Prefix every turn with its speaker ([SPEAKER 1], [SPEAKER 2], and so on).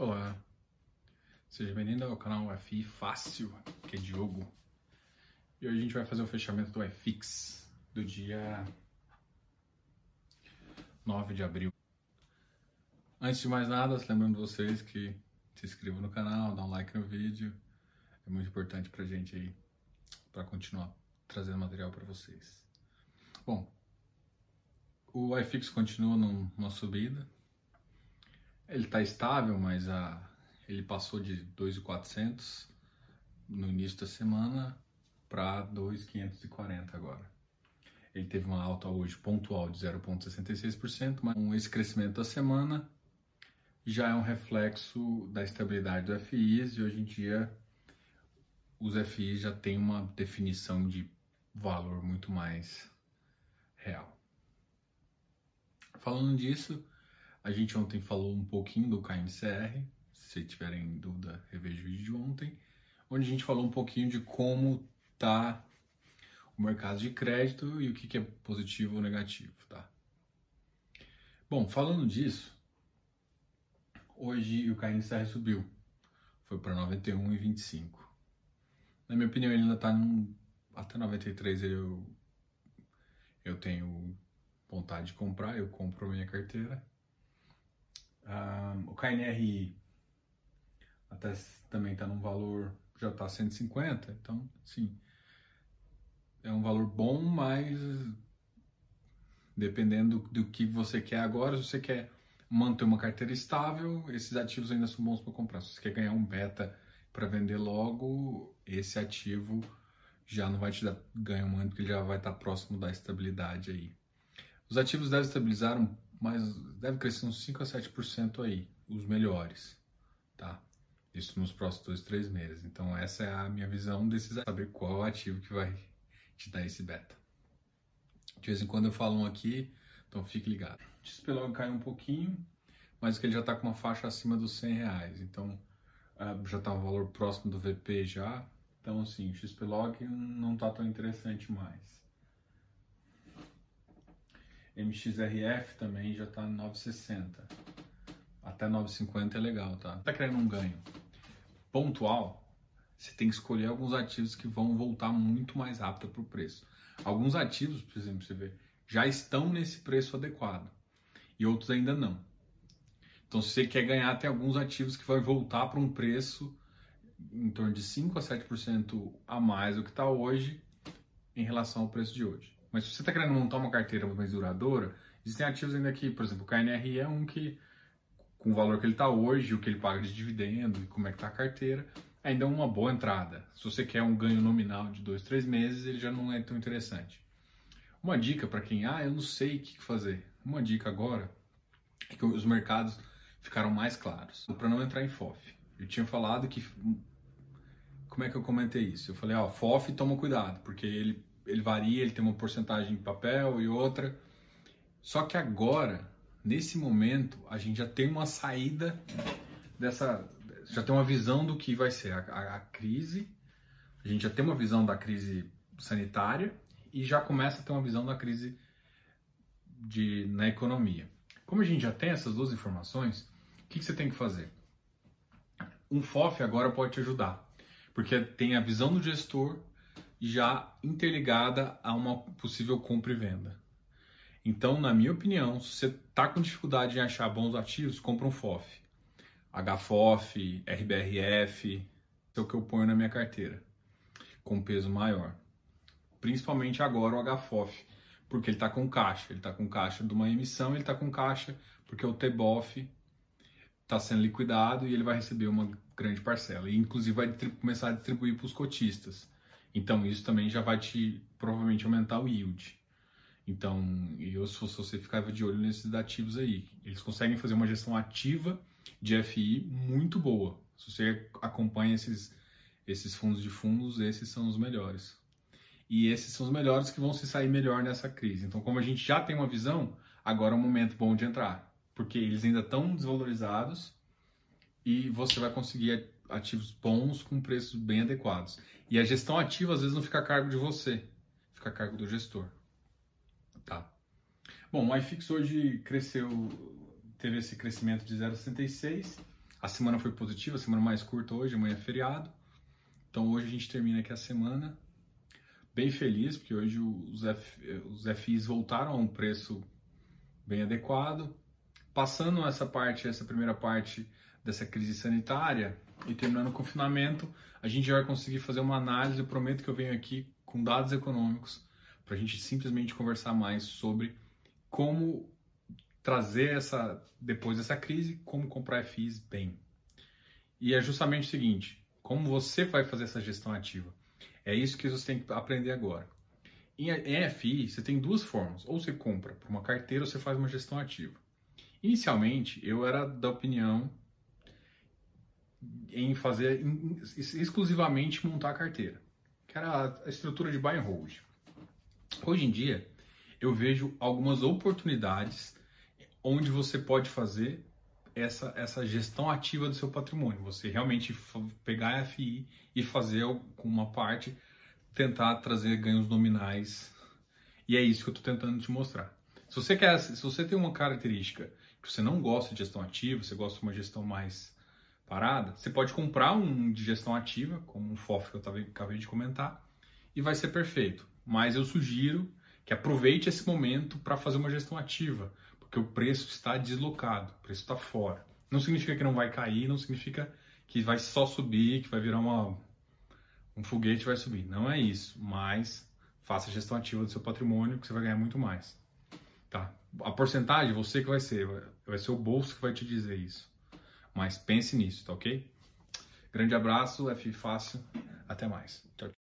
[SPEAKER 1] Olá, seja bem-vindo ao canal FI Fácil, que é Diogo. E hoje a gente vai fazer o fechamento do iFix do dia 9 de abril. Antes de mais nada, lembrando vocês que se inscrevam no canal, dá um like no vídeo, é muito importante pra gente aí, para continuar trazendo material para vocês. Bom, o iFix continua numa subida, ele está estável, mas a, ele passou de 2.400 no início da semana para 2.540 agora. Ele teve uma alta hoje pontual de 0,66%, mas esse crescimento da semana já é um reflexo da estabilidade do FIs e hoje em dia os FIs já têm uma definição de valor muito mais real. Falando disso, a gente ontem falou um pouquinho do KNCR, se tiverem dúvida, reveja o vídeo de ontem, onde a gente falou um pouquinho de como tá o mercado de crédito e o que, que é positivo ou negativo, tá? Bom, falando disso, hoje o KNCR subiu, foi para 91,25. Na minha opinião, ele ainda está até 93 eu eu tenho vontade de comprar, eu compro a minha carteira. Um, o KNRI até também está num valor, já está 150, então sim, é um valor bom, mas dependendo do, que você quer agora, se você quer manter uma carteira estável, esses ativos ainda são bons para comprar. Se você quer ganhar um beta para vender logo, esse ativo já não vai te dar ganho muito, porque ele já vai estar próximo da estabilidade aí. Os ativos devem estabilizar um mas deve crescer uns 5 a 7% aí, os melhores, tá? Isso nos próximos dois, três meses. Então essa é a minha visão desses saber qual é o ativo que vai te dar esse beta. De vez em quando eu falo um aqui, então fique ligado. O XP caiu um pouquinho, mas que ele já está com uma faixa acima dos 100 reais. Então uh, já está um valor próximo do VP já. Então assim, o XP Log não está tão interessante mais. MXRF também já está 960. Até 950 é legal, tá? Tá querendo um ganho pontual? Você tem que escolher alguns ativos que vão voltar muito mais rápido para o preço. Alguns ativos, por exemplo, você vê, já estão nesse preço adequado e outros ainda não. Então, se você quer ganhar, tem alguns ativos que vai voltar para um preço em torno de 5 a 7% a mais do que está hoje em relação ao preço de hoje. Mas se você está querendo montar uma carteira mais duradoura, existem ativos ainda que, por exemplo, o KNRI é um que, com o valor que ele está hoje, o que ele paga de dividendo e como é que está a carteira, ainda é uma boa entrada. Se você quer um ganho nominal de dois, três meses, ele já não é tão interessante. Uma dica para quem, ah, eu não sei o que fazer. Uma dica agora é que os mercados ficaram mais claros para não entrar em FOF. Eu tinha falado que como é que eu comentei isso? Eu falei, ó, FOF toma cuidado, porque ele ele varia, ele tem uma porcentagem em papel e outra. Só que agora, nesse momento, a gente já tem uma saída dessa, já tem uma visão do que vai ser a, a, a crise, a gente já tem uma visão da crise sanitária e já começa a ter uma visão da crise de, na economia. Como a gente já tem essas duas informações, o que, que você tem que fazer? Um FOF agora pode te ajudar, porque tem a visão do gestor já interligada a uma possível compra e venda. Então, na minha opinião, se você está com dificuldade em achar bons ativos, compra um FOF. HFOF, RBRF, é o que eu ponho na minha carteira, com peso maior. Principalmente agora o HFOF, porque ele está com caixa. Ele está com caixa de uma emissão, ele está com caixa porque o TBOF está sendo liquidado e ele vai receber uma grande parcela. E inclusive vai começar a distribuir para os cotistas. Então isso também já vai te provavelmente aumentar o yield. Então, eu se fosse você ficava de olho nesses ativos aí. Eles conseguem fazer uma gestão ativa de FI muito boa. Se você acompanha esses, esses fundos de fundos, esses são os melhores. E esses são os melhores que vão se sair melhor nessa crise. Então, como a gente já tem uma visão, agora é um momento bom de entrar. Porque eles ainda estão desvalorizados e você vai conseguir ativos bons com preços bem adequados. E a gestão ativa às vezes não fica a cargo de você, fica a cargo do gestor. Tá? Bom, o iFix hoje cresceu, teve esse crescimento de 0,66, A semana foi positiva, a semana mais curta hoje, amanhã é feriado. Então hoje a gente termina aqui a semana bem feliz, porque hoje os, F, os FIs voltaram a um preço bem adequado. Passando essa parte, essa primeira parte dessa crise sanitária e terminando o confinamento, a gente já vai conseguir fazer uma análise. Eu prometo que eu venho aqui com dados econômicos para a gente simplesmente conversar mais sobre como trazer essa depois dessa crise, como comprar FIs bem. E é justamente o seguinte: como você vai fazer essa gestão ativa? É isso que você tem que aprender agora. Em FI, você tem duas formas: ou você compra por uma carteira, ou você faz uma gestão ativa. Inicialmente, eu era da opinião em fazer exclusivamente montar a carteira, que era a estrutura de buy and hold. Hoje em dia, eu vejo algumas oportunidades onde você pode fazer essa, essa gestão ativa do seu patrimônio. Você realmente pegar a FI e fazer com uma parte, tentar trazer ganhos nominais. E é isso que eu estou tentando te mostrar. Se você quer, se você tem uma característica que você não gosta de gestão ativa, você gosta de uma gestão mais parada, você pode comprar um de gestão ativa, como um FOF que eu tava, acabei de comentar, e vai ser perfeito. Mas eu sugiro que aproveite esse momento para fazer uma gestão ativa, porque o preço está deslocado, o preço está fora. Não significa que não vai cair, não significa que vai só subir, que vai virar uma, um foguete vai subir. Não é isso, mas faça a gestão ativa do seu patrimônio que você vai ganhar muito mais. Tá? A porcentagem, você que vai ser, vai ser o bolso que vai te dizer isso. Mas pense nisso, tá ok? Grande abraço, F fácil, até mais. Tchau.